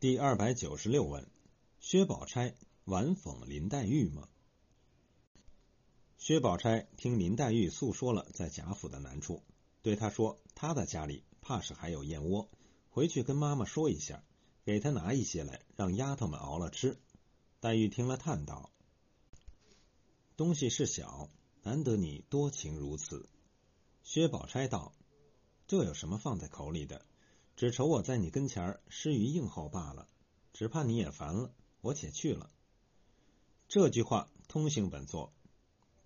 第二百九十六问：薛宝钗玩讽林黛玉吗？薛宝钗听林黛玉诉说了在贾府的难处，对她说：“她的家里怕是还有燕窝，回去跟妈妈说一下，给她拿一些来，让丫头们熬了吃。”黛玉听了，叹道：“东西是小，难得你多情如此。”薛宝钗道：“这有什么放在口里的？”只愁我在你跟前儿失于应候罢了，只怕你也烦了，我且去了。这句话通行本作，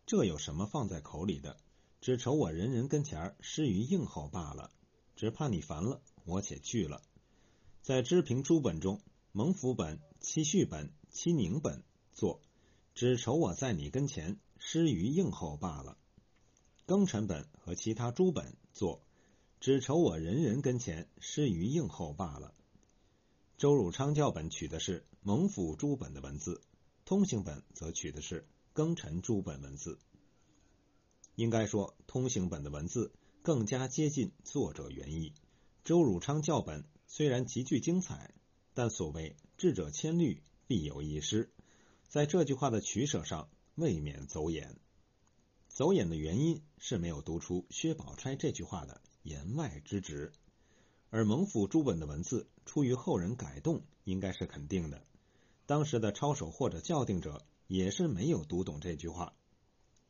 这有什么放在口里的？只愁我人人跟前儿失于应候罢了，只怕你烦了，我且去了。在知平诸本中，蒙府本、七序本、七宁本作，只愁我在你跟前失于应候罢了。庚辰本和其他诸本作。只愁我人人跟前失于应候罢了。周汝昌教本取的是蒙府诸本的文字，通行本则取的是庚辰诸本文字。应该说，通行本的文字更加接近作者原意。周汝昌教本虽然极具精彩，但所谓智者千虑，必有一失，在这句话的取舍上未免走眼。走眼的原因是没有读出薛宝钗这句话的。言外之旨，而蒙府诸本的文字出于后人改动，应该是肯定的。当时的抄手或者校订者也是没有读懂这句话，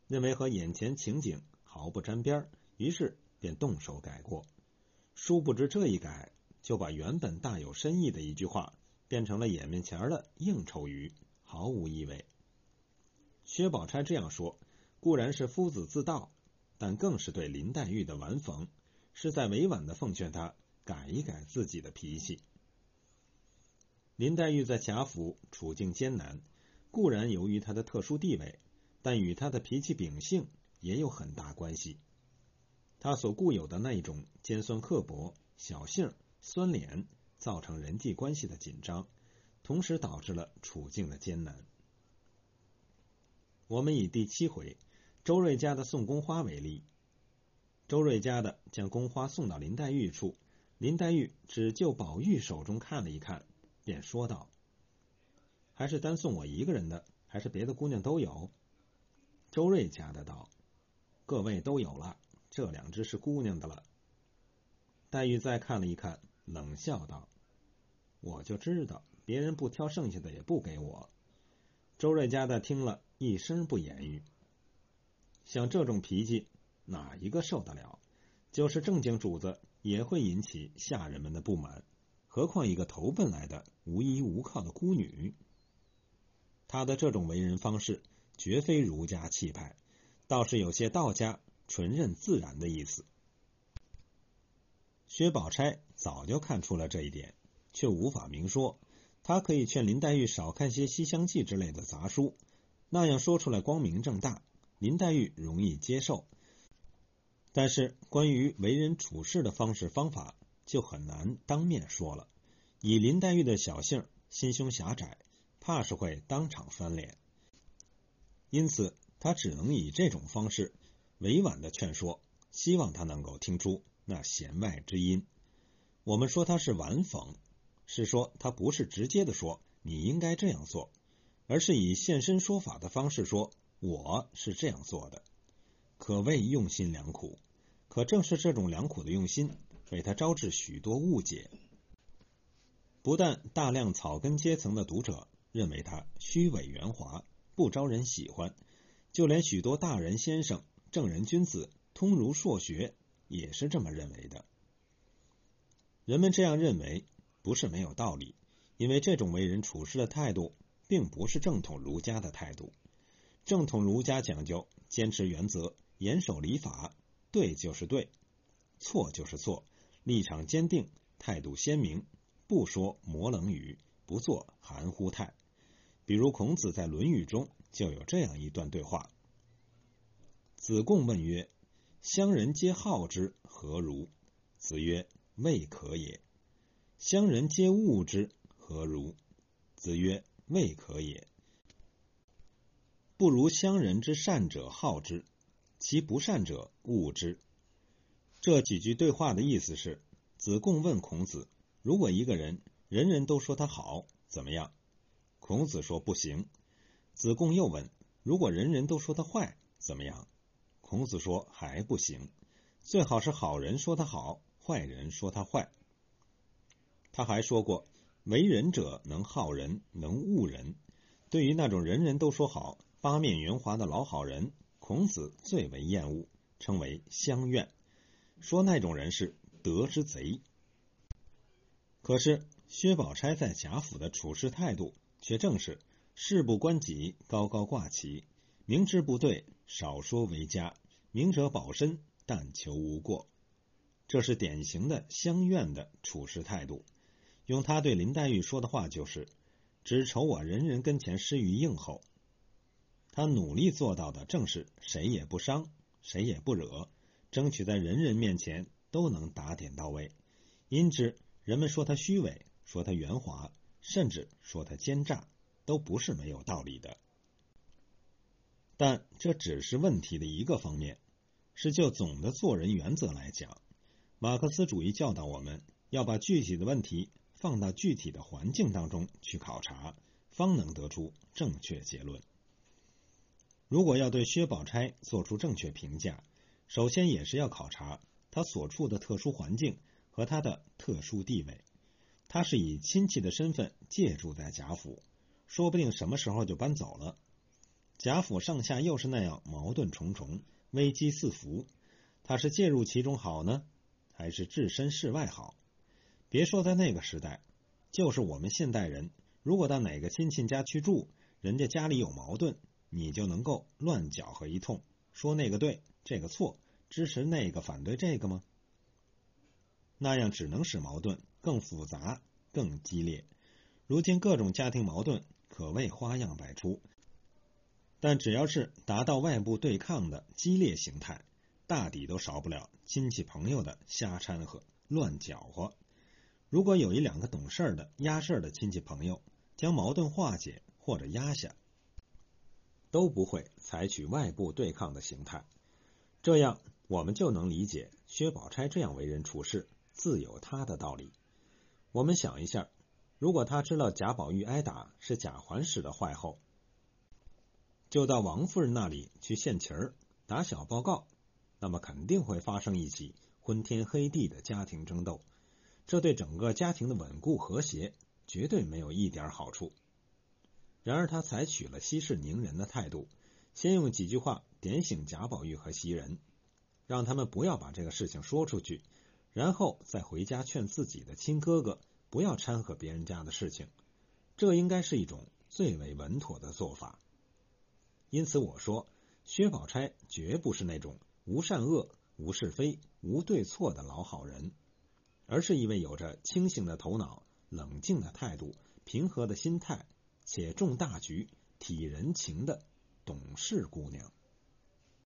认为和眼前情景毫不沾边于是便动手改过。殊不知这一改，就把原本大有深意的一句话变成了眼面前的应酬语，毫无意味。薛宝钗这样说，固然是夫子自道，但更是对林黛玉的玩讽。是在委婉的奉劝他改一改自己的脾气。林黛玉在贾府处境艰难，固然由于她的特殊地位，但与她的脾气秉性也有很大关系。她所固有的那一种尖酸刻薄、小性、酸脸，造成人际关系的紧张，同时导致了处境的艰难。我们以第七回周瑞家的送宫花为例。周瑞家的将宫花送到林黛玉处，林黛玉只就宝玉手中看了一看，便说道：“还是单送我一个人的，还是别的姑娘都有？”周瑞家的道：“各位都有了，这两只是姑娘的了。”黛玉再看了一看，冷笑道：“我就知道别人不挑剩下的也不给我。”周瑞家的听了一声不言语，像这种脾气。哪一个受得了？就是正经主子也会引起下人们的不满，何况一个投奔来的无依无靠的孤女？他的这种为人方式绝非儒家气派，倒是有些道家纯任自然的意思。薛宝钗早就看出了这一点，却无法明说。他可以劝林黛玉少看些《西厢记》之类的杂书，那样说出来光明正大，林黛玉容易接受。但是关于为人处事的方式方法，就很难当面说了。以林黛玉的小性，心胸狭窄，怕是会当场翻脸。因此，他只能以这种方式委婉的劝说，希望他能够听出那弦外之音。我们说他是玩讽，是说他不是直接的说你应该这样做，而是以现身说法的方式说我是这样做的。可谓用心良苦，可正是这种良苦的用心，为他招致许多误解。不但大量草根阶层的读者认为他虚伪圆滑，不招人喜欢，就连许多大人先生、正人君子、通儒硕学也是这么认为的。人们这样认为不是没有道理，因为这种为人处事的态度，并不是正统儒家的态度。正统儒家讲究坚持原则。严守礼法，对就是对，错就是错，立场坚定，态度鲜明，不说模棱语，不做含糊态。比如孔子在《论语》中就有这样一段对话：子贡问曰：“乡人皆好之，何如？”子曰：“未可也。”乡人皆恶之，何如？子曰：“未可也。”不如乡人之善者好之。其不善者恶之。这几句对话的意思是：子贡问孔子，如果一个人人人都说他好，怎么样？孔子说不行。子贡又问：如果人人都说他坏，怎么样？孔子说还不行，最好是好人说他好，坏人说他坏。他还说过：为人者能好人，能恶人。对于那种人人都说好、八面圆滑的老好人，孔子最为厌恶，称为乡愿，说那种人是德之贼。可是薛宝钗在贾府的处事态度，却正是事不关己，高高挂起，明知不对，少说为佳，明哲保身，但求无过。这是典型的乡愿的处事态度。用他对林黛玉说的话就是：“只愁我人人跟前失于应候。”他努力做到的正是谁也不伤，谁也不惹，争取在人人面前都能打点到位。因之，人们说他虚伪，说他圆滑，甚至说他奸诈，都不是没有道理的。但这只是问题的一个方面，是就总的做人原则来讲，马克思主义教导我们要把具体的问题。放到具体的环境当中去考察，方能得出正确结论。如果要对薛宝钗做出正确评价，首先也是要考察她所处的特殊环境和她的特殊地位。她是以亲戚的身份借住在贾府，说不定什么时候就搬走了。贾府上下又是那样矛盾重重，危机四伏，她是介入其中好呢，还是置身事外好？别说在那个时代，就是我们现代人，如果到哪个亲戚家去住，人家家里有矛盾，你就能够乱搅和一通，说那个对，这个错，支持那个，反对这个吗？那样只能使矛盾更复杂、更激烈。如今各种家庭矛盾可谓花样百出，但只要是达到外部对抗的激烈形态，大抵都少不了亲戚朋友的瞎掺和、乱搅和。如果有一两个懂事的压事儿的亲戚朋友，将矛盾化解或者压下，都不会采取外部对抗的形态。这样，我们就能理解薛宝钗这样为人处事自有他的道理。我们想一下，如果他知道贾宝玉挨打是贾环使的坏后，就到王夫人那里去献旗儿、打小报告，那么肯定会发生一起昏天黑地的家庭争斗。这对整个家庭的稳固和谐绝对没有一点好处。然而，他采取了息事宁人的态度，先用几句话点醒贾宝玉和袭人，让他们不要把这个事情说出去，然后再回家劝自己的亲哥哥不要掺和别人家的事情。这应该是一种最为稳妥的做法。因此，我说薛宝钗绝不是那种无善恶、无是非、无对错的老好人。而是一位有着清醒的头脑、冷静的态度、平和的心态，且重大局、体人情的懂事姑娘。